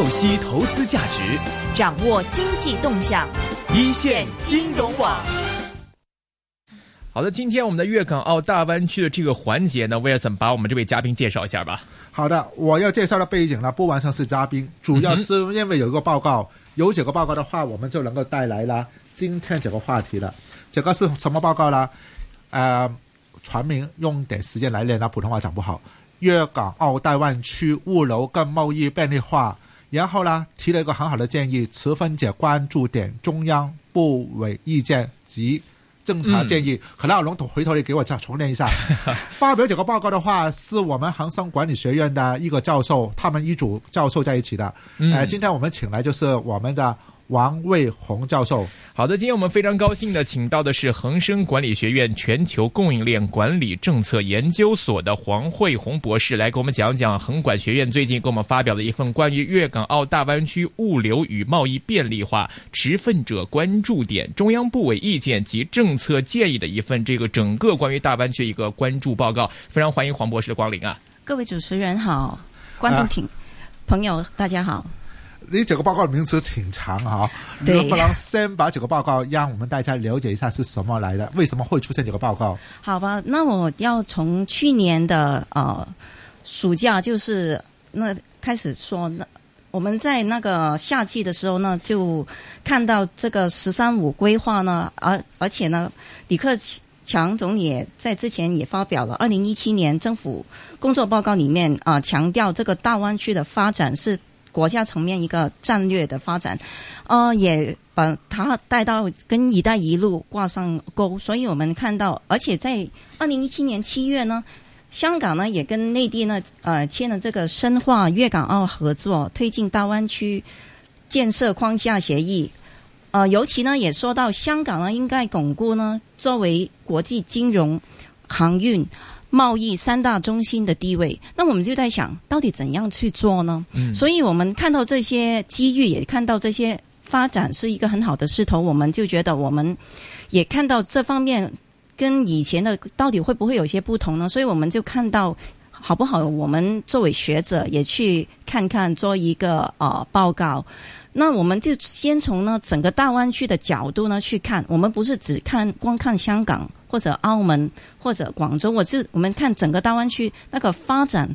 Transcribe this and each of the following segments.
透析投资价值，掌握经济动向，一线金融网。好的，今天我们的粤港澳大湾区的这个环节呢，威尔森把我们这位嘉宾介绍一下吧。好的，我要介绍的背景呢，不完全是嘉宾，主要是因为有一个报告，有这个报告的话，我们就能够带来了今天这个话题了。这个是什么报告呢？呃，传名用点时间来练，那普通话讲不好。粤港澳大湾区物流跟贸易便利化，然后呢提了一个很好的建议，持分者关注点中央部委意见及。政策建议，可能龙统回头你给我再重念一下。发表这个报告的话，是我们恒生管理学院的一个教授，他们一组教授在一起的。呃，今天我们请来就是我们的。王卫红教授，好的，今天我们非常高兴的请到的是恒生管理学院全球供应链管理政策研究所的黄慧红博士，来给我们讲讲恒管学院最近给我们发表的一份关于粤港澳大湾区物流与贸易便利化持份者关注点、中央部委意见及政策建议的一份这个整个关于大湾区一个关注报告。非常欢迎黄博士的光临啊！各位主持人好，观众听朋友大家好。你这个报告的名词挺长哈，能不能先把这个报告让我们大家了解一下是什么来的？为什么会出现这个报告？好吧，那我要从去年的呃暑假，就是那开始说，那我们在那个夏季的时候呢，就看到这个“十三五”规划呢，而而且呢，李克强总理在之前也发表了二零一七年政府工作报告里面啊，强调这个大湾区的发展是。国家层面一个战略的发展，呃，也把它带到跟“一带一路”挂上钩。所以我们看到，而且在二零一七年七月呢，香港呢也跟内地呢呃签了这个深化粤港澳合作、推进大湾区建设框架协议。呃，尤其呢也说到香港呢应该巩固呢作为国际金融、航运。贸易三大中心的地位，那我们就在想到底怎样去做呢？嗯，所以我们看到这些机遇，也看到这些发展是一个很好的势头，我们就觉得我们也看到这方面跟以前的到底会不会有些不同呢？所以我们就看到好不好？我们作为学者也去看看，做一个呃报告。那我们就先从呢整个大湾区的角度呢去看，我们不是只看光看香港或者澳门或者广州，我就我们看整个大湾区那个发展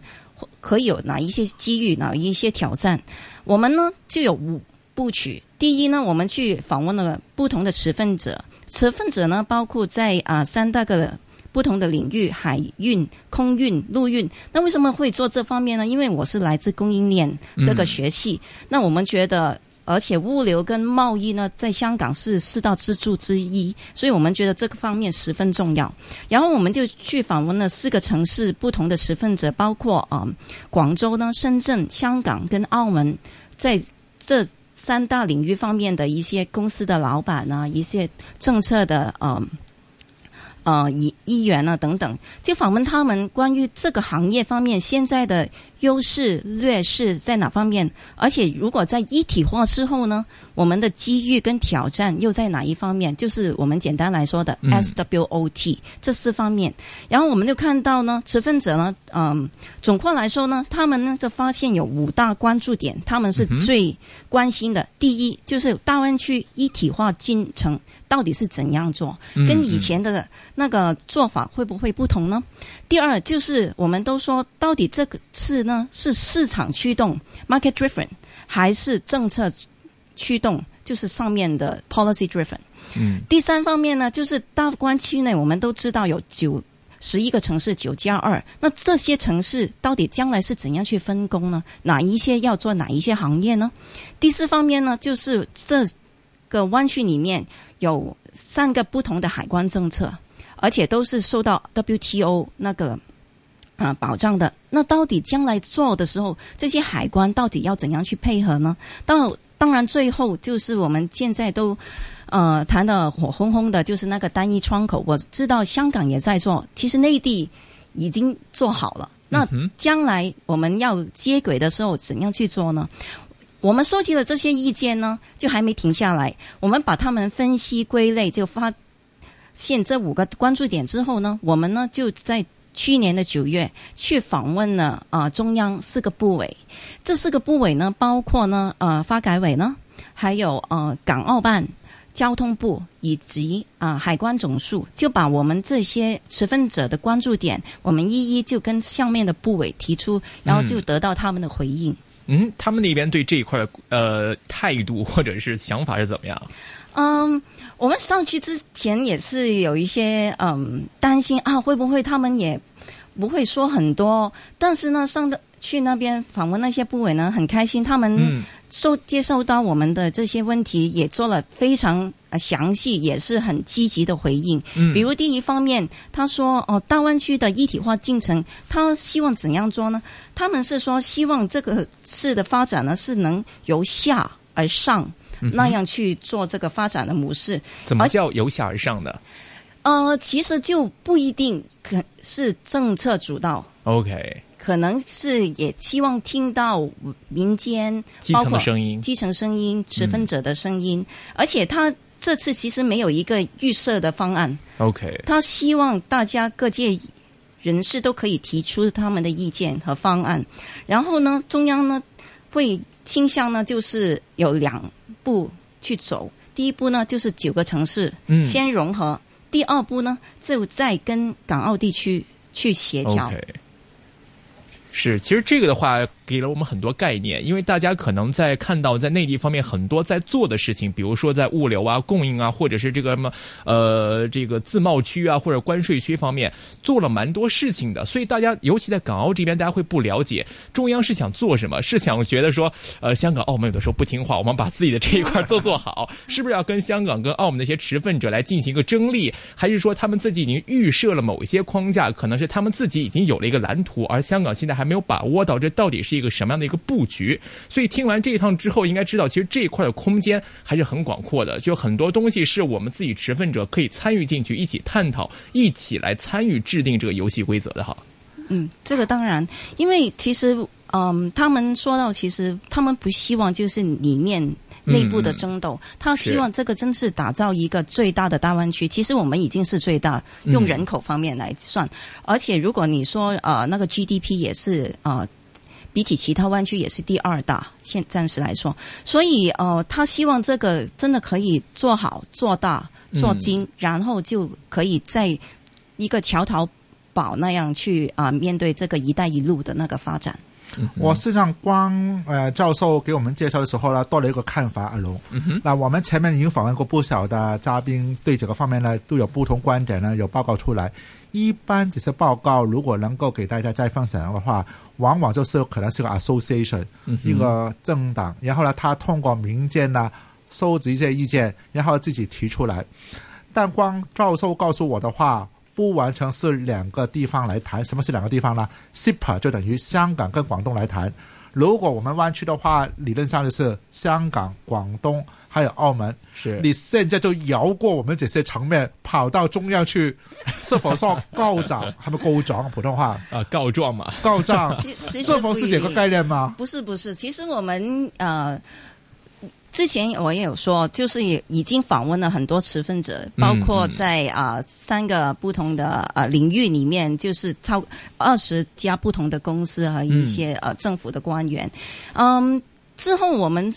可以有哪一些机遇，哪一些挑战。我们呢就有五部曲。第一呢，我们去访问了不同的持份者，持份者呢包括在啊三大个的不同的领域：海运、空运、陆运。那为什么会做这方面呢？因为我是来自供应链这个学系，那我们觉得。而且物流跟贸易呢，在香港是四大支柱之一，所以我们觉得这个方面十分重要。然后我们就去访问了四个城市不同的持份者，包括啊广州呢、深圳、香港跟澳门，在这三大领域方面的一些公司的老板呢，一些政策的呃呃议议员啊等等，就访问他们关于这个行业方面现在的。优势劣势在哪方面？而且如果在一体化之后呢，我们的机遇跟挑战又在哪一方面？就是我们简单来说的 SWOT 这四方面。然后我们就看到呢，持份者呢，嗯，总括来说呢，他们呢就发现有五大关注点，他们是最关心的。第一就是大湾区一体化进程到底是怎样做，跟以前的那个做法会不会不同呢？第二就是我们都说，到底这个次呢？是市场驱动 （market driven） 还是政策驱动？就是上面的 policy driven。嗯，第三方面呢，就是大湾区内我们都知道有九十一个城市，九加二。那这些城市到底将来是怎样去分工呢？哪一些要做哪一些行业呢？第四方面呢，就是这个湾区里面有三个不同的海关政策，而且都是受到 WTO 那个。啊，保障的那到底将来做的时候，这些海关到底要怎样去配合呢？到当然最后就是我们现在都呃谈的火烘烘的，就是那个单一窗口。我知道香港也在做，其实内地已经做好了。那将来我们要接轨的时候，怎样去做呢？我们收集了这些意见呢，就还没停下来。我们把他们分析归类，就发现这五个关注点之后呢，我们呢就在。去年的九月去访问了啊、中央四个部委，这四个部委呢，包括呢呃发改委呢，还有呃港澳办。交通部以及啊、海关总署就把我们这些持份者的关注点，我们一一就跟上面的部委提出，然后就得到他们的回应。嗯，他们那边对这一块的呃态度或者是想法是怎么样？嗯，我们上去之前也是有一些嗯担心啊，会不会他们也不会说很多？但是呢，上的去那边访问那些部委呢，很开心，他们嗯受接受到我们的这些问题，也做了非常呃详细，也是很积极的回应。嗯比如第一方面，他说哦，大湾区的一体化进程，他希望怎样做呢？他们是说希望这个市的发展呢，是能由下而上。那样去做这个发展的模式，怎么叫由下而上的？呃，其实就不一定可是政策主导，？OK，可能是也希望听到民间基层包括的声音，基层声音、持分者的声音，而且他这次其实没有一个预设的方案，OK，他希望大家各界人士都可以提出他们的意见和方案，然后呢，中央呢会倾向呢就是有两步去走，第一步呢就是九个城市嗯先融合，第二步呢就再跟港澳地区去协调。是，其实这个的话给了我们很多概念，因为大家可能在看到在内地方面很多在做的事情，比如说在物流啊、供应啊，或者是这个什么呃这个自贸区啊或者关税区方面做了蛮多事情的，所以大家尤其在港澳这边，大家会不了解中央是想做什么，是想觉得说呃香港、澳门有的时候不听话，我们把自己的这一块做做好，是不是要跟香港跟澳门那些持份者来进行一个争利，还是说他们自己已经预设了某一些框架，可能是他们自己已经有了一个蓝图，而香港现在还没有把握到这到底是一个什么样的一个布局？所以听完这一趟之后，应该知道其实这一块的空间还是很广阔的，就很多东西是我们自己持份者可以参与进去，一起探讨，一起来参与制定这个游戏规则的哈。嗯，这个当然，因为其实，嗯，他们说到，其实他们不希望就是里面内部的争斗，他希望这个真是打造一个最大的大湾区。其实我们已经是最大，用人口方面来算，而且如果你说呃那个 GDP 也是呃。比起其他湾区也是第二大，现暂时来说，所以呃，他希望这个真的可以做好、做大、做精，然后就可以在一个桥头堡那样去啊、面对这个“一带一路”的那个发展。我事实上光呃教授给我们介绍的时候呢，多了一个看法，阿龙。那我们前面已经访问过不少的嘉宾，对这个方面呢都有不同观点呢，有报告出来。一般这些报告如果能够给大家再分享的话，往往就是可能是个 association、一个政党，然后呢，他通过民间呢收集一些意见，然后自己提出来。但光教授告诉我的话，不完全是两个地方来谈。什么是两个地方呢？SIPA 就等于香港跟广东来谈。如果我们湾区的话，理论上就是香港、广东还有澳门。是你现在就摇过我们这些层面，跑到中央去，是否说告状？係咪告状？普通话啊，告状嘛，告狀，其其实是否是这个概念吗？不是不是，其实我们呃。之前我也有说，就是也已经访问了很多持份者，包括在啊、三个不同的呃领域里面，就是超二十家不同的公司和一些、呃政府的官员。嗯，之后我们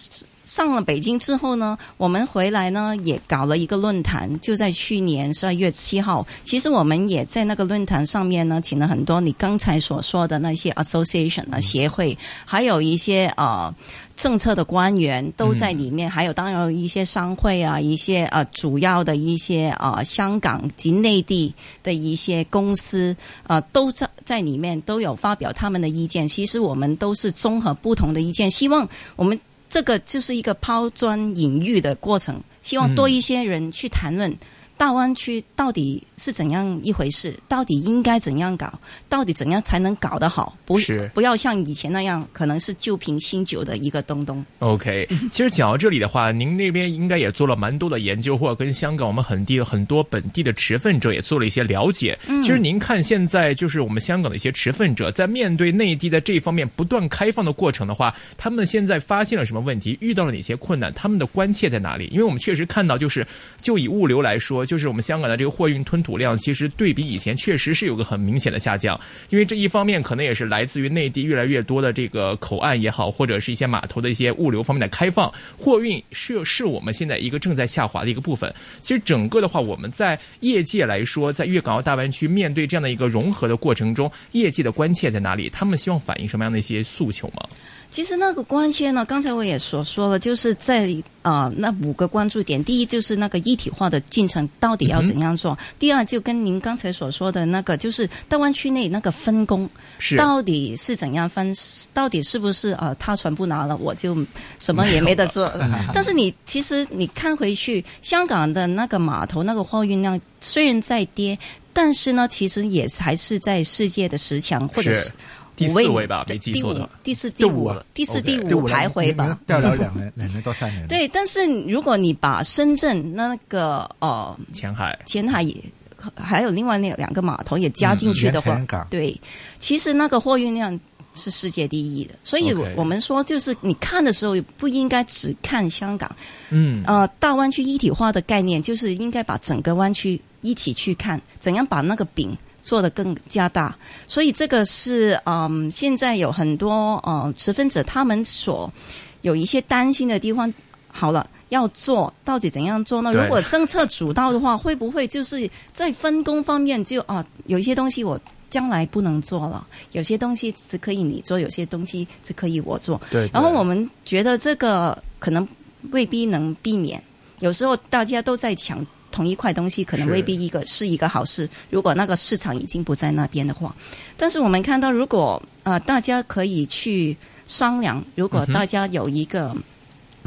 上了北京之后呢，我们回来呢也搞了一个论坛，就在去年十二月七号。其实我们也在那个论坛上面呢，请了很多你刚才所说的那些 association 啊协会，还有一些呃政策的官员都在里面，还有当然有一些商会啊，一些呃主要的一些呃香港及内地的一些公司呃都在在里面都有发表他们的意见。其实我们都是综合不同的意见，希望我们。这个就是一个抛砖引玉的过程，希望多一些人去谈论大湾区到底是怎样一回事，到底应该怎样搞，到底怎样才能搞得好，不是。不要像以前那样，可能是旧瓶新酒的一个东东。OK，其实讲到这里的话，您那边应该也做了蛮多的研究，或者跟香港我们很地很多本地的持份者也做了一些了解。其实您看现在就是我们香港的一些持份者在面对内地在这一方面不断开放的过程的话，他们现在发现了什么问题，遇到了哪些困难，他们的关切在哪里？因为我们确实看到，就是就以物流来说，就是我们香港的这个货运吞吐量，其实对比以前确实是有个很明显的下降。因为这一方面可能也是来自于内地越来越多的这个口岸也好，或者是一些码头的一些物流方面的开放，货运是是我们现在一个正在下滑的一个部分。其实整个的话，我们在业界来说，在粤港澳大湾区面对这样的一个融合的过程中，业界的关切在哪里？他们希望反映什么样的一些诉求吗？其实那个关切呢，刚才我也所说了，就是在啊、呃那五个关注点，第一就是那个一体化的进程到底要怎样做，第二就跟您刚才所说的那个，就是大湾区内那个分工是。到底是怎样分，到底是不是呃他全部拿了，我就什么也没得做。但是你其实你看回去，香港的那个码头那个货运量虽然在跌，但是呢，其实也还是在世界的十强或者是是第五位四位吧，没记第五错的话。、第四、第五第四、第五第五徘徊吧。掉了两年，两年到三年。，对，但是如果你把深圳那个呃前海前海也还有另外那两个码头也加进去的话，对，其实那个货运量是世界第一的。所以我们说，就是你看的时候不应该只看香港，嗯呃，大湾区一体化的概念就是应该把整个湾区一起去看，怎样把那个饼做得更加大。所以这个是嗯，现在有很多呃持份者他们所有一些担心的地方。好了，要做到底怎样做呢？如果政策主导的话，会不会就是在分工方面就啊，有一些东西我将来不能做了，有些东西只可以你做，有些东西只可以我做。对。然后我们觉得这个可能未必能避免，有时候大家都在抢同一块东西，可能未必一个是一个好事。如果那个市场已经不在那边的话，但是我们看到，如果呃大家可以去商量，如果大家有一个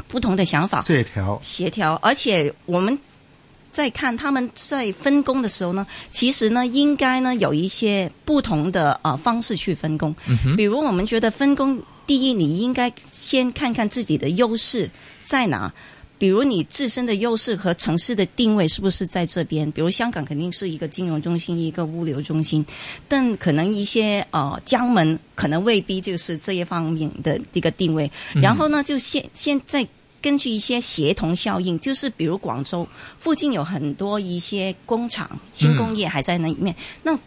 不同的想法，协调协调，而且我们在看他们在分工的时候呢，其实呢应该呢有一些不同的呃方式去分工。嗯比如我们觉得分工，第一你应该先看看自己的优势在哪。比如你自身的优势和城市的定位是不是在这边？比如香港肯定是一个金融中心，一个物流中心，但可能一些呃江门可能未必就是这一方面的一个定位。然后呢，就现现在根据一些协同效应，就是比如广州附近有很多一些工厂、轻工业还在那里面，那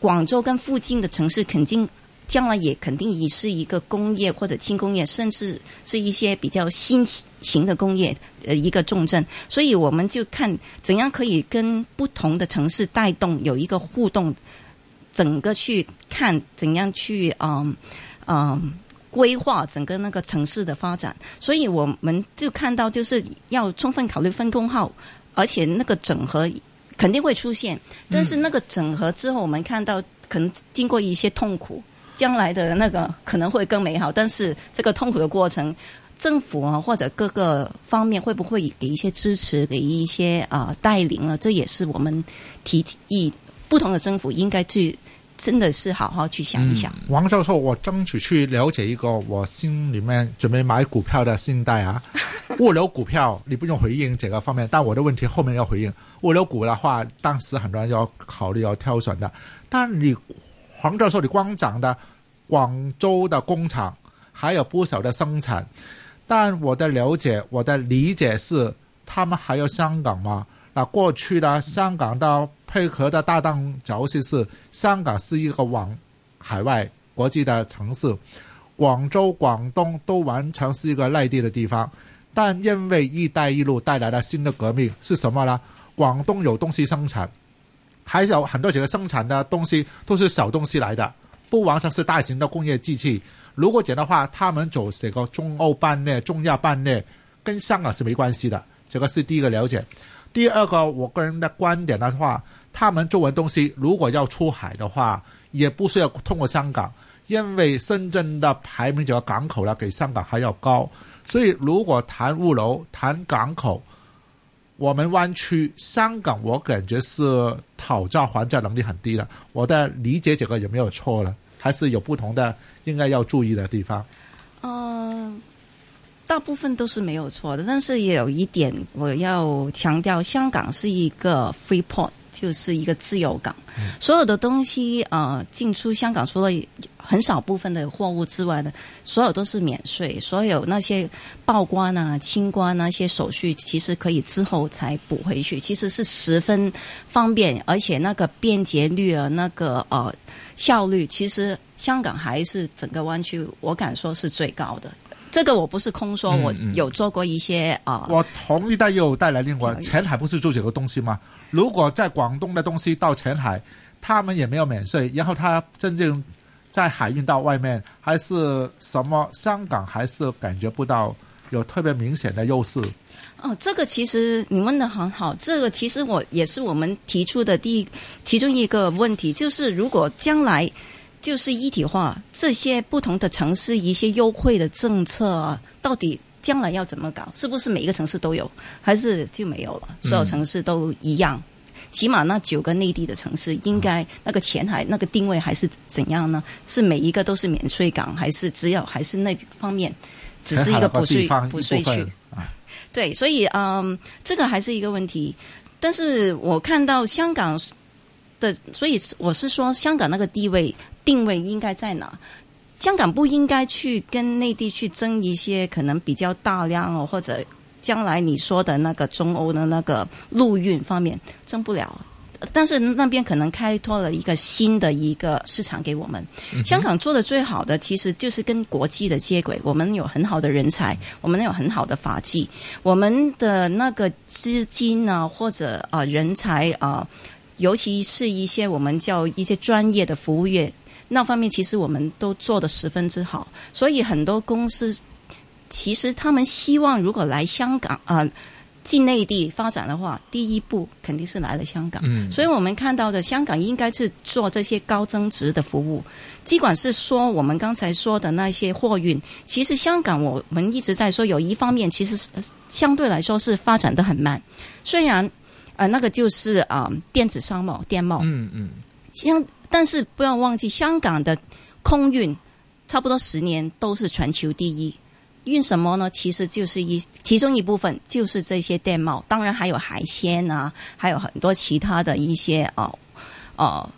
广州跟附近的城市肯定。将来也肯定也是一个工业或者轻工业，甚至是一些比较新型的工业，呃，一个重镇。所以我们就看怎样可以跟不同的城市带动有一个互动，整个去看怎样去嗯嗯规划整个那个城市的发展。所以我们就看到就是要充分考虑分工号，而且那个整合肯定会出现，但是那个整合之后，我们看到可能经过一些痛苦。将来的那个可能会更美好，但是这个痛苦的过程，政府啊或者各个方面会不会给一些支持，给一些啊、呃、带领呢？这也是我们提议不同的政府应该去真的是好好去想一想。王教授，我争取去了解一个我心里面准备买股票的信贷啊。物流股票你不用回应这个方面，但我的问题后面要回应。物流股的话，当时很多人要考虑要挑选的，但你。黄教授，你光讲的广州的工厂还有不少的生产，但我的了解、我的理解是，他们还有香港嘛？那过去呢，香港的配合的搭档角色是香港是一个往海外国际的城市，广州、广东都完全是一个内地的地方。但因为一带一路带来了新的革命，是什么呢？广东有东西生产，还有很多几个生产的东西都是小东西来的，不完全是大型的工业机器。如果講的话，他们走这个中欧班列、中亚班列，跟香港是没关系的。这个是第一个了解。第二个，我个人的观点的话，他们做完东西如果要出海的话，也不需要通过香港，因为深圳的排名这个港口呢，比香港还要高。所以如果谈物流、谈港口，我们湾区香港，我感觉是讨价还价能力很低的。我的理解这个有没有错呢？还是有不同的应该要注意的地方？嗯，大部分都是没有错的，但是也有一点我要强调，香港是一个 free port，就是一个自由港，所有的东西呃进出香港，除了很少部分的货物之外呢，所有都是免税，所有那些报关啊、清关那些手续，其实可以之后才补回去，其实是十分方便，而且那个便捷率啊，那个呃效率，其实香港还是整个湾区，我敢说是最高的。这个我不是空说，嗯我嗯有做过一些啊。我同意，但又带来另外前海不是做这个东西吗？如果在广东的东西到前海，他们也没有免税，然后他真正在海运到外面，还是什么？香港还是感觉不到有特别明显的优势。哦，这个其实你问的很好，这个其实我也是我们提出的第一其中一个问题，就是如果将来就是一体化，这些不同的城市一些优惠的政策啊，到底将来要怎么搞？是不是每一个城市都有，还是就没有了？所有城市都一样？起码那九个内地的城市，应该那个前海那个定位还是怎样呢？是每一个都是免税港，还是只有还是那方面只是一个补税补税区对，所以嗯，这个还是一个问题。但是我看到香港的，所以我是说，香港那个地位定位应该在哪？香港不应该去跟内地去争一些可能比较大量哦，或者将来你说的那个中欧的那个陆运方面争不了。但是那边可能开拓了一个新的一个市场给我们。香港做的最好的其实就是跟国际的接轨，我们有很好的人才，我们有很好的法纪，我们的那个资金呢，或者啊、呃人才啊、呃尤其是一些我们叫一些专业的服务业那方面，其实我们都做得十分之好，所以很多公司其实他们希望如果来香港啊。呃进内地发展的话，第一步肯定是来了香港。嗯所以我们看到的香港应该是做这些高增值的服务，尽管是说我们刚才说的那些货运，其实香港我们一直在说，有一方面其实相对来说是发展的很慢，虽然呃那个就是啊、呃电子商贸、电贸，嗯嗯，香，但是不要忘记香港的空运差不多十年都是全球第一。运什么呢？其实就是一其中一部分就是这些电贸，当然还有海鲜啊，还有很多其他的一些啊呃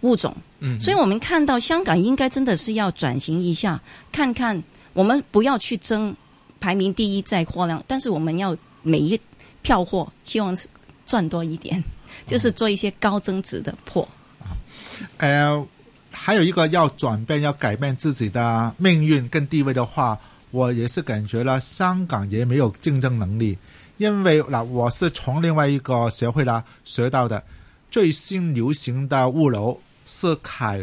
物种。嗯，所以我们看到香港应该真的是要转型一下，看看我们不要去争排名第一在货量，但是我们要每一票货希望是赚多一点，就是做一些高增值的破。呃，还有一个要转变、要改变自己的命运跟地位的话，我也是感觉了，香港也没有竞争能力，因为嗱，我是从另外一个协会啦学到的，最新流行的物流是海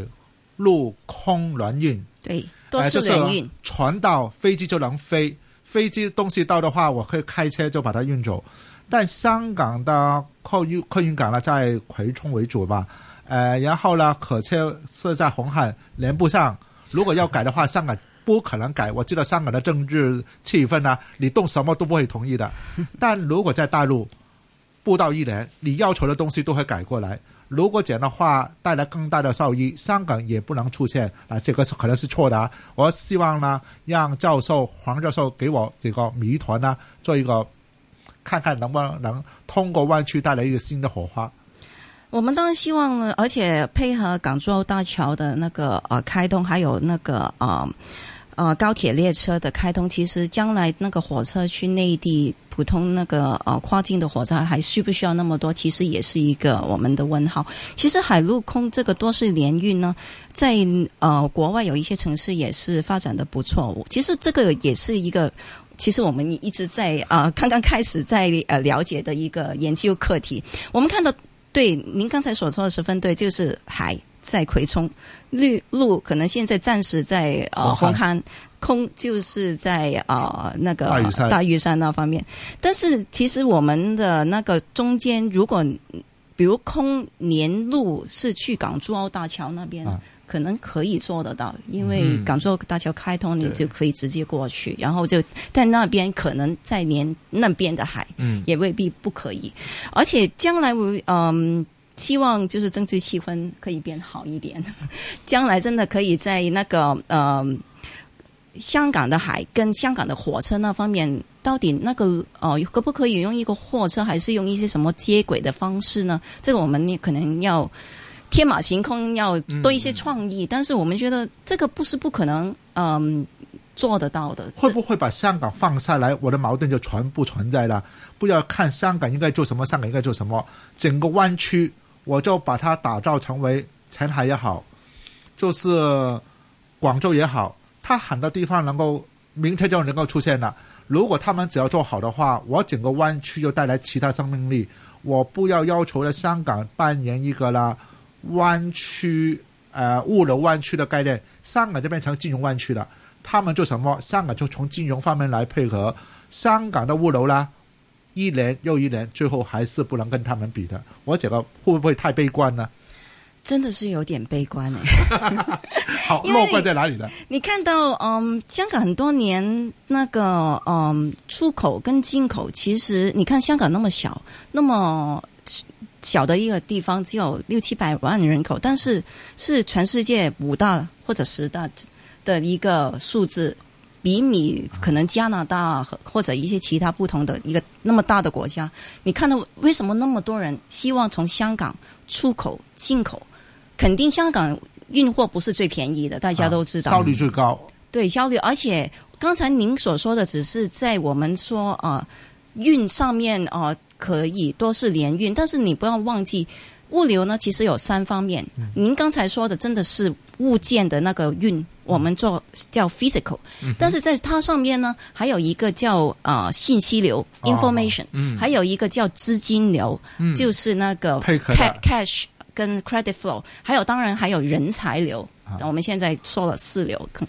陆空轮运，对，多呃就是式联运。船到飞机就能飞，飞机东西到的话，我可以开车就把它运走。但香港的客运客运港呢，在葵涌为主吧，呃，然后呢，可车是在红海，连不上。如果要改的话，香港不可能改。我知道香港的政治气氛呢，你动什么都不会同意的。但如果在大陆，不到一年，你要求的东西都会改过来。如果这样的话，带来更大的效益，香港也不能出现啊，这个是可能是错的啊。我希望呢，让教授黄教授给我这个谜团呢，做一个看看能不能通过湾区带来一个新的火花。我们当然希望呢，而且配合港珠澳大桥的那个呃开通，还有那个呃呃高铁列车的开通，其实将来那个火车去内地普通那个呃跨境的火车还需不需要那么多？其实也是一个我们的问号。其实海陆空这个多式联运呢，在呃国外有一些城市也是发展的不错。其实这个也是一个。其实我们一直在啊、呃，刚刚开始在呃了解的一个研究课题。我们看到，对您刚才所说的十分对，就是海在葵涌，绿路可能现在暂时在呃红红磡，空就是在呃那个大屿山大屿山那方面。但是其实我们的那个中间，如果比如空连路是去港珠澳大桥那边。啊可能可以做得到，因为港珠澳大桥开通，你就可以直接过去，然后就但那边可能再连那边的海，嗯也未必不可以。而且将来我嗯，希望就是政治气氛可以变好一点，将来真的可以在那个呃香港的海跟香港的火车那方面到底那个呃可不可以用一个货车，还是用一些什么接轨的方式呢？这个我们也可能要天马行空，要多一些创意。但是我们觉得这个不是不可能，嗯、做得到的。会不会把香港放下来，我的矛盾就全部存在了？不要看香港应该做什么，香港应该做什么，整个湾区我就把它打造成为前海也好，就是广州也好，它很多地方能够明天就能够出现了。如果他们只要做好的话，我整个湾区就带来其他生命力。我不要要求了香港扮演一个啦湾区呃物流湾区的概念，香港就变成金融湾区了。他们做什么？香港就从金融方面来配合。香港的物流啦，一年又一年，最后还是不能跟他们比的。我觉得会不会太悲观呢？真的是有点悲观哎。好，落怪在哪里呢？你看到，嗯，香港很多年那个，嗯，出口跟进口，其实你看香港那么小，那么小的一个地方，只有六七百万人口，但是是全世界五大或者十大的一个数字，比你可能加拿大和或者一些其他不同的一个那么大的国家，你看到为什么那么多人希望从香港出口进口？肯定香港运货不是最便宜的，大家都知道。啊效率最高。对效率，而且刚才您所说的只是在我们说呃运上面呃可以多是联运，但是你不要忘记物流呢，其实有三方面。您刚才说的真的是物件的那个运，我们做叫 physical，、但是在它上面呢，还有一个叫呃信息流哦 information，、嗯。还有一个叫资金流，就是那个 cash 跟 credit flow，还有当然还有人才流。啊。我们现在说了四流，可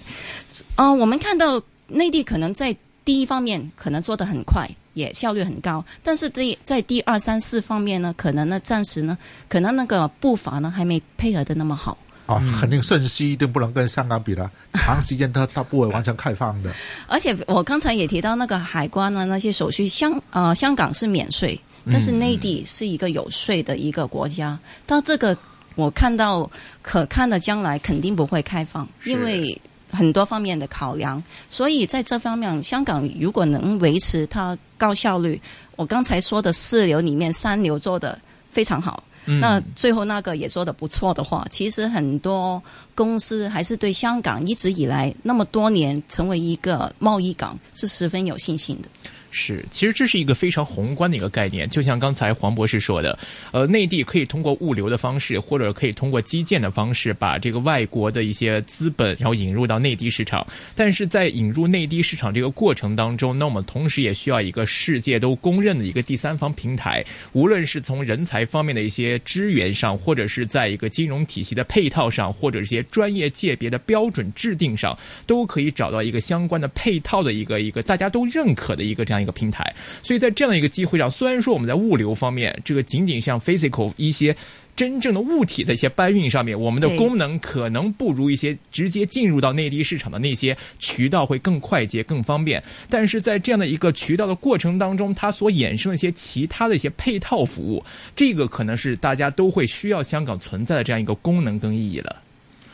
啊、我们看到内地可能在第一方面可能做得很快，也效率很高，但是第在第二三四方面呢，可能呢暂时呢，可能那个步伐呢还没配合的那么好。啊，肯定信息一定不能跟香港比了，长时间它它不会完全开放的。而且我刚才也提到那个海关呢，那些手续香呃香港是免税，但是内地是一个有税的一个国家，到这个我看到可看的将来肯定不会开放，因为很多方面的考量，所以在这方面，香港如果能维持它高效率，我刚才说的四流里面三流做的非常好。嗯那最后那个也做的不错的话，其实很多公司还是对香港一直以来那么多年成为一个贸易港是十分有信心的。是，其实这是一个非常宏观的一个概念，就像刚才黄博士说的，呃，内地可以通过物流的方式，或者可以通过基建的方式，把这个外国的一些资本，然后引入到内地市场。但是在引入内地市场这个过程当中，那我们同时也需要一个世界都公认的一个第三方平台，无论是从人才方面的一些支援上，或者是在一个金融体系的配套上，或者一些专业界别的标准制定上，都可以找到一个相关的配套的一个一个大家都认可的一个这样一个平台。所以在这样的一个机会上，虽然说我们在物流方面，这个仅仅像 physical 一些。真正的物体的一些搬运上面，我们的功能可能不如一些直接进入到内地市场的那些渠道会更快捷、更方便。但是在这样的一个渠道的过程当中，它所衍生的一些其他的一些配套服务，这个可能是大家都会需要香港存在的这样一个功能跟意义了。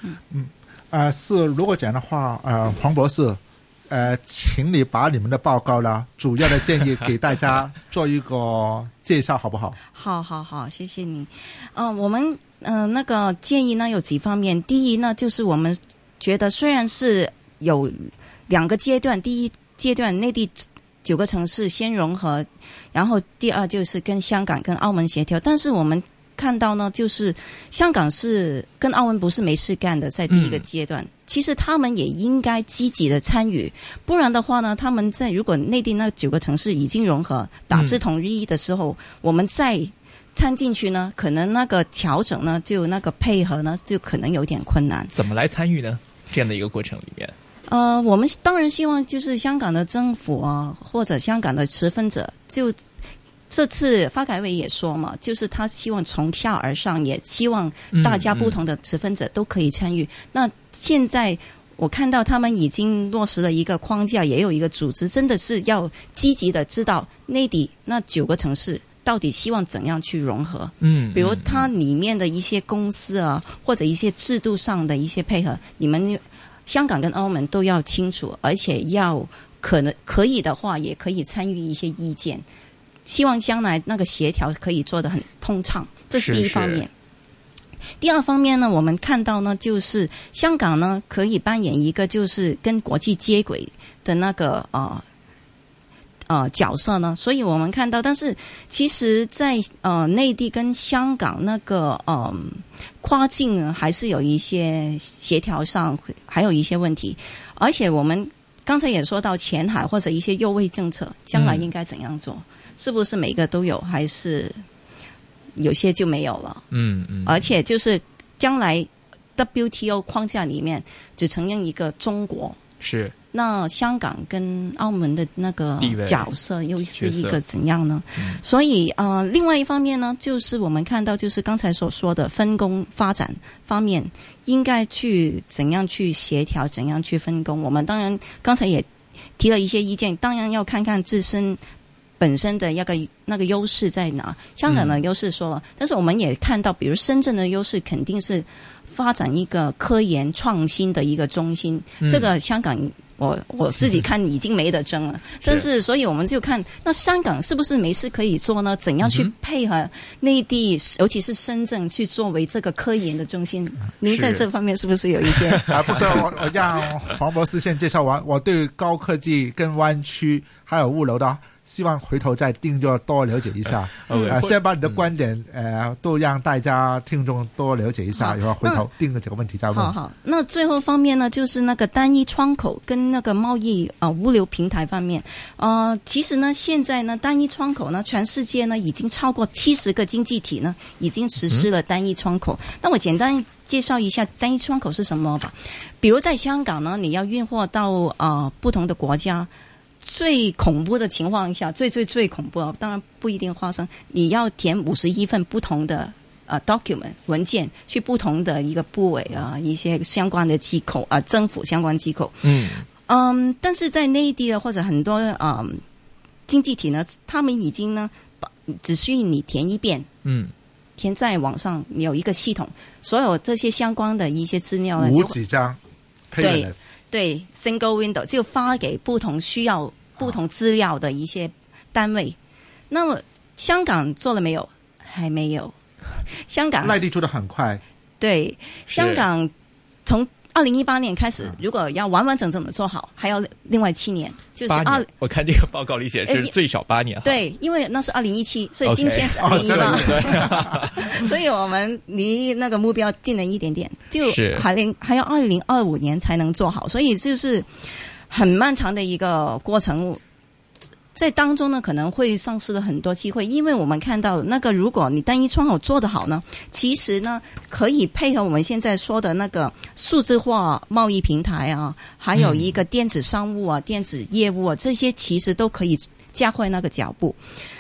嗯嗯呃，是如果讲的话，呃，黄博士，呃，请你把你们的报告呢，主要的建议给大家做一个介绍，好不好？好好好，谢谢你。嗯、我们嗯、那个建议呢有几方面，第一呢就是我们觉得虽然是有两个阶段，第一阶段内地九个城市先融合，然后第二就是跟香港跟澳门协调，但是我们。看到呢，就是香港是跟澳门不是没事干的，在第一个阶段，其实他们也应该积极的参与，不然的话呢，他们在如果内地那九个城市已经融合、打字统一的时候，我们再参进去呢，可能那个调整呢，就那个配合呢，就可能有点困难。怎么来参与呢？这样的一个过程里面，呃，我们当然希望就是香港的政府啊，或者香港的持份者，就这次发改委也说嘛，就是他希望从下而上，也希望大家不同的持份者都可以参与。那现在我看到他们已经落实了一个框架，也有一个组织，真的是要积极的知道内地那九个城市到底希望怎样去融合。嗯，比如它里面的一些公司啊，或者一些制度上的一些配合，你们香港跟澳门都要清楚，而且要可能可以的话，也可以参与一些意见。希望将来那个协调可以做得很通畅，这是第一方面。是第二方面呢，我们看到呢，就是香港呢可以扮演一个就是跟国际接轨的那个呃呃角色呢，所以我们看到，但是其实在，呃内地跟香港那个呃跨境呢，还是有一些协调上还有一些问题，而且我们刚才也说到前海或者一些优惠政策，将来应该怎样做？是不是每个都有，还是有些就没有了？嗯嗯，而且就是将来 WTO 框架里面只承认一个中国，是那香港跟澳门的那个角色又是一个怎样呢？嗯所以呃，另外一方面呢，就是我们看到就是刚才所说的分工发展方面，应该去怎样去协调，怎样去分工。我们当然刚才也提了一些意见，当然要看看自身。本身的那个那个优势在哪？香港的嗯优势说了，但是我们也看到，比如深圳的优势肯定是发展一个科研创新的一个中心。嗯这个香港我我自己看已经没得争了，但是所以我们就看那香港是不是没事可以做呢？怎样去配合内地，尤其是深圳去作为这个科研的中心？您在这方面是不是有一些？啊，不是我我让黄博士先介绍完，我对高科技跟湾区还有物流的，希望回头再定就多了解一下。嗯呃，先把你的观点呃都让大家听众多了解一下，好然后回头定了这个问题再问。好好，那最后方面呢，就是那个单一窗口跟那个贸易啊、呃物流平台方面，呃，其实呢，现在呢，单一窗口呢，全世界呢已经超过七十个经济体呢已经实施了单一窗口。那我简单介绍一下单一窗口是什么吧。比如在香港呢，你要运货到呃不同的国家。最恐怖的情况下，最最最恐怖，当然不一定发生。你要填五十一份不同的呃 document 文件，去不同的一个部委啊，一些相关的机构啊，政府相关机构。嗯嗯，但是在内地的或者很多嗯经济体呢，他们已经呢，把只需你填一遍。嗯填在网上，有一个系统，所有这些相关的一些资料呢，无就几张对对 single window 就发给不同需要不同资料的一些单位。那么香港做了没有？还没有。香港内地做的很快，对香港从二零一八年开始啊，如果要完完整整的做好，还要另外七年，就是二，我看这个报告里写是最少八年。对，因为那是二零一七，所以今天是哦二零一八，所以我们离那个目标近了一点点，就是。还零还要二零二五年才能做好，所以就是很漫长的一个过程。在当中呢，可能会丧失了很多机会，因为我们看到那个，如果你单一窗口做得好呢，其实呢可以配合我们现在说的那个数字化贸易平台啊，还有一个电子商务啊、电子业务啊，这些其实都可以加快那个脚步。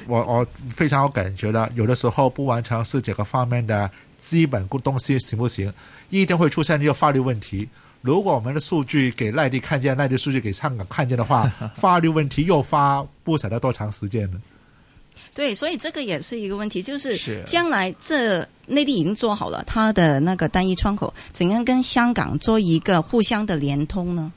我我非常有感觉的，有的时候不完成是这个方面的基本东西行不行，一定会出现一个法律问题。如果我们的数据给内地看见，内地数据给香港看见的话，法律问题又发不晓得多长时间了。对，所以这个也是一个问题，就是是将来这内地已经做好了它的那个单一窗口，怎样跟香港做一个互相的联通呢？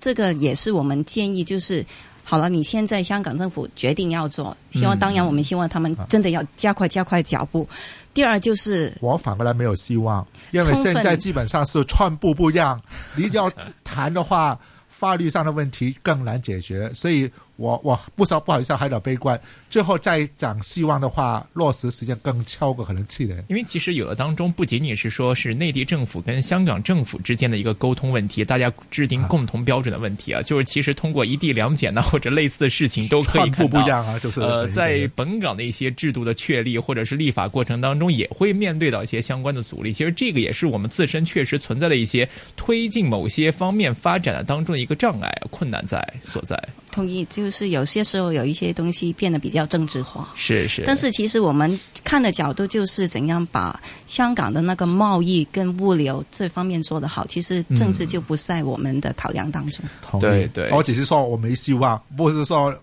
这个也是我们建议，就是好了，你现在香港政府决定要做，希望嗯当然我们希望他们真的要加快加快脚步。第二就是我反过来没有希望，因为现在基本上是寸步不让。你要谈的话，法律上的问题更难解决，所以我我不说不好意思，还有点悲观。最后再讲希望的话，落实时间更超过可能七年。因为其实有的当中不仅仅是说是内地政府跟香港政府之间的一个沟通问题，大家制定共同标准的问题啊，就是其实通过一地两检呢或者类似的事情都可以寸看到。啊，就是呃，在本港的一些制度的确立或者是立法过程当中，也会面对到一些相关的阻力。其实这个也是我们自身确实存在的一些推进某些方面发展的当中的一个障碍、困难在所在。同意，就是有些时候有一些东西变得比较政治化。是是，但是其实我们看的角度就是怎样把香港的那个贸易跟物流这方面做得好，其实政治就不在我们的考量当中。同意对对我只是说我没希望，不是说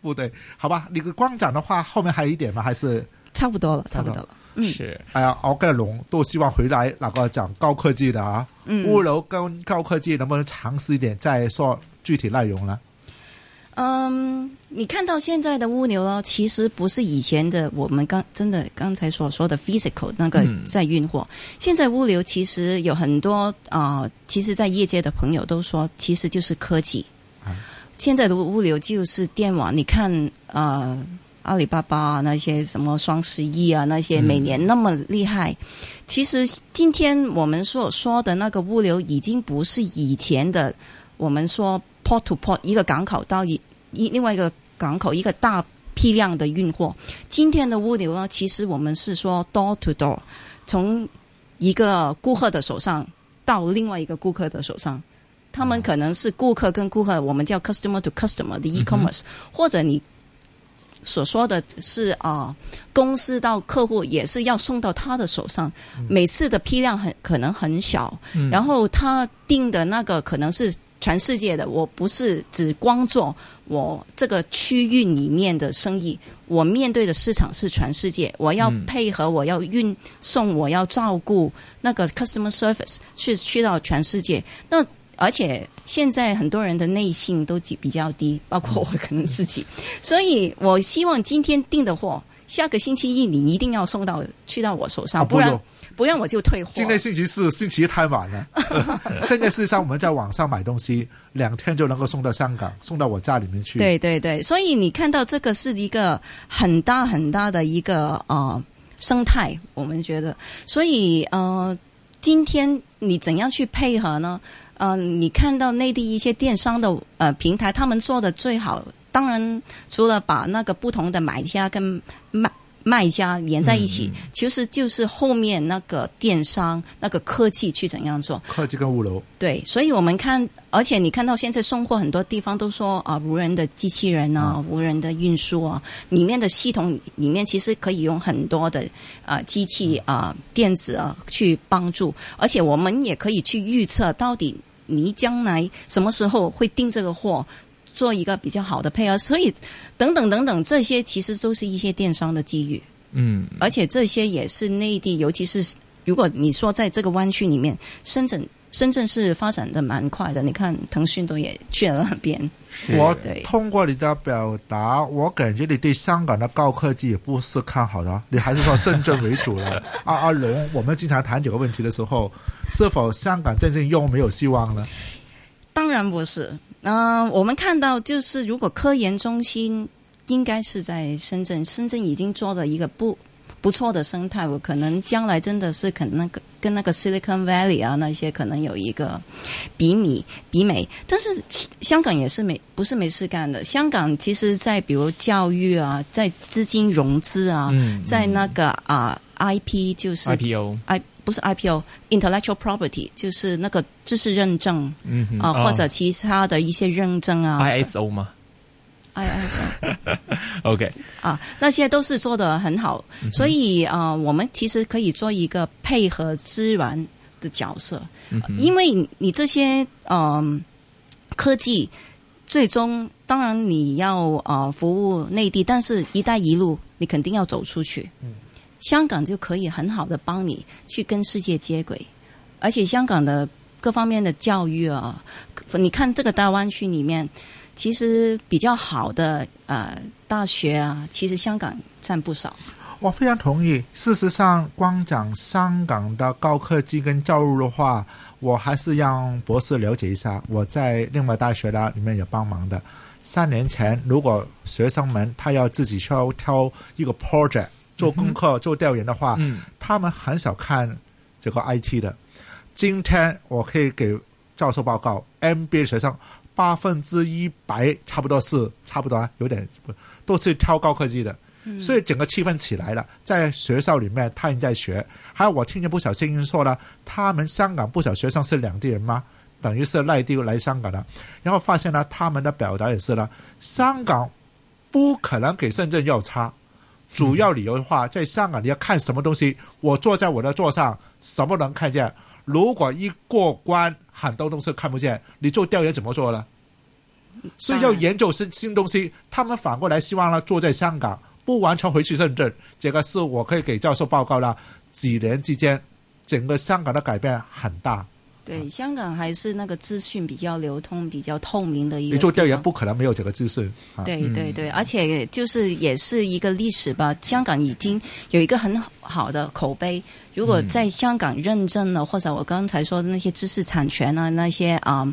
不对，好吧？你光讲的话，后面还有一点吗？还是差不多了，差差不多了。嗯是哎呀，我跟龙都希望回来那个讲高科技的啊，嗯物流跟高科技能不能尝试一点再说具体内容呢？嗯，你看到现在的物流哦，其实不是以前的我们刚真的刚才所说的 physical 那个嗯在运货。现在物流其实有很多啊、呃其实，在业界的朋友都说，其实就是科技。现在的物流就是电网，你看呃。阿里巴巴啊，那些什么双十一啊，那些每年那么厉害，其实今天我们所说的那个物流，已经不是以前的我们说 port to port 一个港口到一一另外一个港口一个大批量的运货。今天的物流呢，其实我们是说 door to door，从一个顾客的手上到另外一个顾客的手上。他们可能是顾客跟顾客，我们叫 customer to customer 的 e-commerce，、或者你所说的是啊、公司到客户也是要送到他的手上，每次的批量很可能很小，然后他定的那个可能是全世界的，我不是只光做我这个区域里面的生意，我面对的市场是全世界，我要配合，我要运送，我要照顾那个 customer service 去去到全世界。那而且现在很多人的内性都比较低，包括我可能自己，所以我希望今天订的货，下个星期一你一定要送到去到我手上，不然啊不用我就退货。今天星期四、星期一太晚了。现在事实上我们在网上买东西，两天就能够送到香港，送到我家里面去。，对对对，所以你看到这个是一个很大很大的一个呃生态，我们觉得，所以呃，今天你怎样去配合呢？呃，你看到内地一些电商的呃平台，他们做的最好，当然除了把那个不同的买家跟卖卖家连在一起，其实就是后面那个电商那个科技去怎样做。科技跟物流，对，所以我们看，而且你看到现在送货很多地方都说啊，无人的机器人啊，无人的运输啊，里面的系统里面其实可以用很多的啊机器啊电子啊去帮助，而且我们也可以去预测到底你将来什么时候会订这个货。做一个比较好的配合，所以等等等等，这些其实都是一些电商的机遇。嗯，而且这些也是内地，尤其是如果你说在这个湾区里面，深圳深圳是发展的蛮快的。你看腾讯都也去了那边，我对通过你的表达，我感觉你对香港的高科技也不是看好的，你还是说深圳为主了。阿阿龙，我们经常谈这个问题的时候，是否香港真正又没有希望呢？当然不是。嗯、我们看到就是如果科研中心应该是在深圳，深圳已经做了一个不。不错的生态，我可能将来真的是可能那个跟那个 Silicon Valley 啊那些可能有一个比米比美，但是香港也是没不是没事干的。香港其实，在比如教育啊，在资金融资啊，嗯在那个啊、IP 就是 IPO，I 不是 IPO，intellectual property 就是那个知识认证啊、哦或者其他的一些认证啊。ISO 吗，ISO？OK，啊，那些都是做的很好，所以啊、呃我们其实可以做一个配合资源的角色，因为你这些嗯、科技最终当然你要呃服务内地，但是“一带一路”你肯定要走出去，香港就可以很好的帮你去跟世界接轨，而且香港的各方面的教育啊，你看这个大湾区里面。其实比较好的呃大学啊，其实香港占不少。我非常同意。事实上，光讲香港的高科技跟教育的话，我还是让博士了解一下。我在另外大学呢里面有帮忙的。三年前，如果学生们他要自己挑挑一个 project 做功课、做调研的话，嗯他们很少看这个 IT 的。今天我可以给教授报告，MBA 学生八分之一百差不多是差不多啊，有点都是挑高科技的。所以整个气氛起来了，在学校里面他人在学，还有我听见不少声音说呢，他们香港不少学生是两地人吗？等于是内地来香港的，然后发现呢，他们的表达也是呢，香港不可能给深圳要差，主要理由的话，在香港你要看什么东西，我坐在我的座上，什么能看见？如果一过关，很多东西看不见，你做调研怎么做呢？所以要研究新新东西，他们反过来希望呢，坐在香港，不完全回去深圳。这个是我可以给教授报告了。几年之间，整个香港的改变很大。对，香港还是那个资讯比较流通、比较透明的一个。你做调研不可能没有这个资讯。啊对对对，而且就是也是一个历史吧。香港已经有一个很好的口碑，如果在香港认证了，或者我刚才说的那些知识产权啊，那些啊。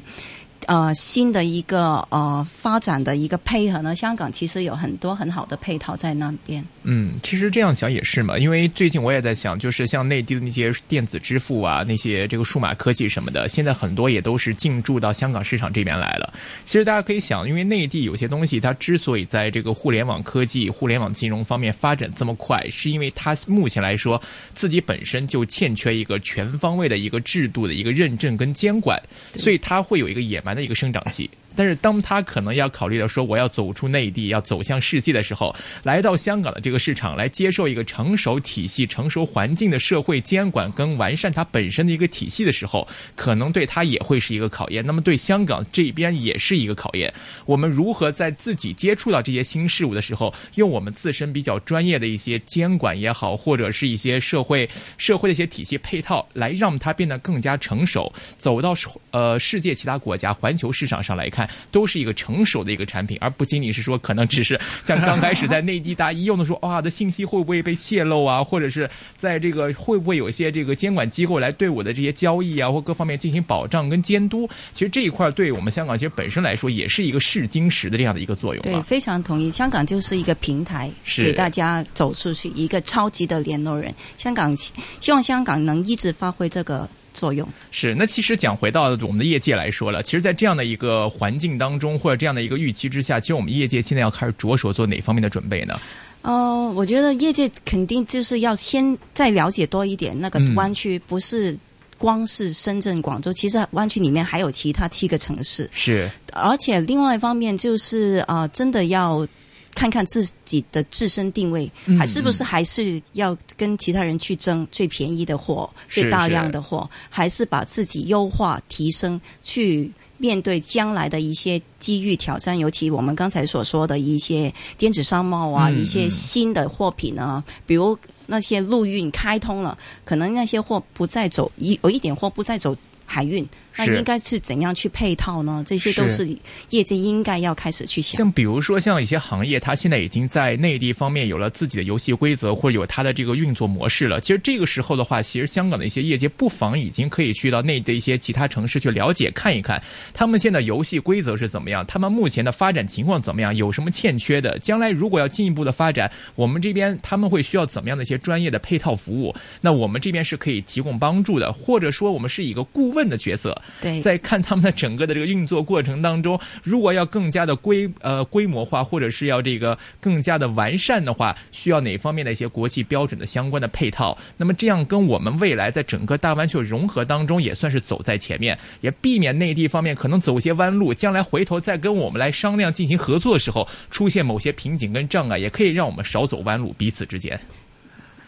呃，新的一个呃发展的一个配合呢，香港其实有很多很好的配套在那边。嗯，其实这样想也是嘛，因为最近我也在想，就是像内地的那些电子支付啊，那些这个数码科技什么的，现在很多也都是进驻到香港市场这边来了。其实大家可以想，因为内地有些东西它之所以在这个互联网科技、互联网金融方面发展这么快，是因为它目前来说自己本身就欠缺一个全方位的一个制度的一个认证跟监管，所以它会有一个野蛮的一个生长期。但是当他可能要考虑到说我要走出内地，要走向世界的时候，来到香港的这个市场来接受一个成熟体系、成熟环境的社会监管跟完善它本身的一个体系的时候，可能对他也会是一个考验。那么对香港这边也是一个考验。我们如何在自己接触到这些新事物的时候，用我们自身比较专业的一些监管也好，或者是一些社会社会的一些体系配套，来让它变得更加成熟，走到呃世界其他国家环球市场上来看。都是一个成熟的一个产品，而不仅仅是说可能只是像刚开始在内地大家一用的说，哇，的信息会不会被泄露啊？或者是在这个会不会有一些这个监管机构来对我的这些交易啊或各方面进行保障跟监督？其实这一块对我们香港其实本身来说也是一个试金石的这样的一个作用。对，非常同意。香港就是一个平台，给大家走出去，一个超级的联络人。香港希望香港能一直发挥这个。作用是那其实讲回到我们的业界来说了，其实，在这样的一个环境当中，或者这样的一个预期之下，其实我们业界现在要开始着手做哪方面的准备呢？呃，我觉得业界肯定就是要先再了解多一点，那个湾区不是光是深圳、广州，其实湾区里面还有其他七个城市。是，而且另外一方面就是啊，真的要。看看自己的自身定位，还是不是还是要跟其他人去争最便宜的货、最大量的货，还是把自己优化提升，去面对将来的一些机遇挑战？尤其我们刚才所说的一些电子商贸啊，一些新的货品啊，比如那些陆运开通了，可能那些货不再走一有一点货不再走海运。那应该是怎样去配套呢？这些都是业界应该要开始去想。像比如说，像一些行业，它现在已经在内地方面有了自己的游戏规则，或者有它的这个运作模式了。其实这个时候的话，其实香港的一些业界不妨已经可以去到内地一些其他城市去了解看一看，他们现在游戏规则是怎么样，他们目前的发展情况怎么样，有什么欠缺的。将来如果要进一步的发展，我们这边他们会需要怎么样的一些专业的配套服务？那我们这边是可以提供帮助的，或者说我们是一个顾问的角色。对，在看他们的整个的这个运作过程当中，如果要更加的规呃规模化，或者是要这个更加的完善的话，需要哪方面的一些国际标准的相关的配套？那么这样跟我们未来在整个大湾区融合当中，也算是走在前面，也避免内地方面可能走些弯路，将来回头再跟我们来商量进行合作的时候，出现某些瓶颈跟障碍，也可以让我们少走弯路，彼此之间。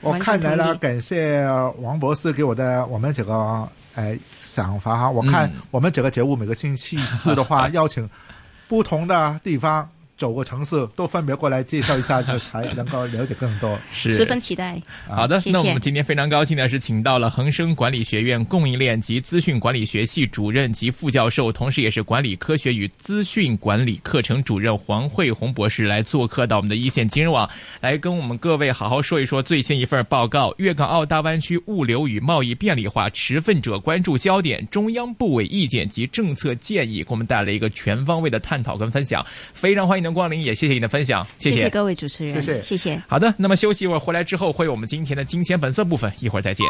我看来呢，感谢王博士给我的我们这个。哎，想法哈，我看我们这个节目每个星期四的话，邀请不同的地方。九个城市都分别过来介绍一下，就才能够了解更多。是十分期待。好的，那我们今天非常高兴的是，请到了恒生管理学院供应链及资讯管理学系主任及副教授，同时也是管理科学与资讯管理课程主任黄慧红博士来做客到我们的一线金融网，来跟我们各位好好说一说最新一份报告《粤港澳大湾区物流与贸易便利化持份者关注焦点、中央部委意见及政策建议》，给我们带来一个全方位的探讨跟分享。非常欢迎。能光临，也谢谢你的分享，谢谢各位主持人，谢谢，谢谢。好的，那么休息一会儿回来之后，会有我们今天的金钱本色部分，一会儿再见。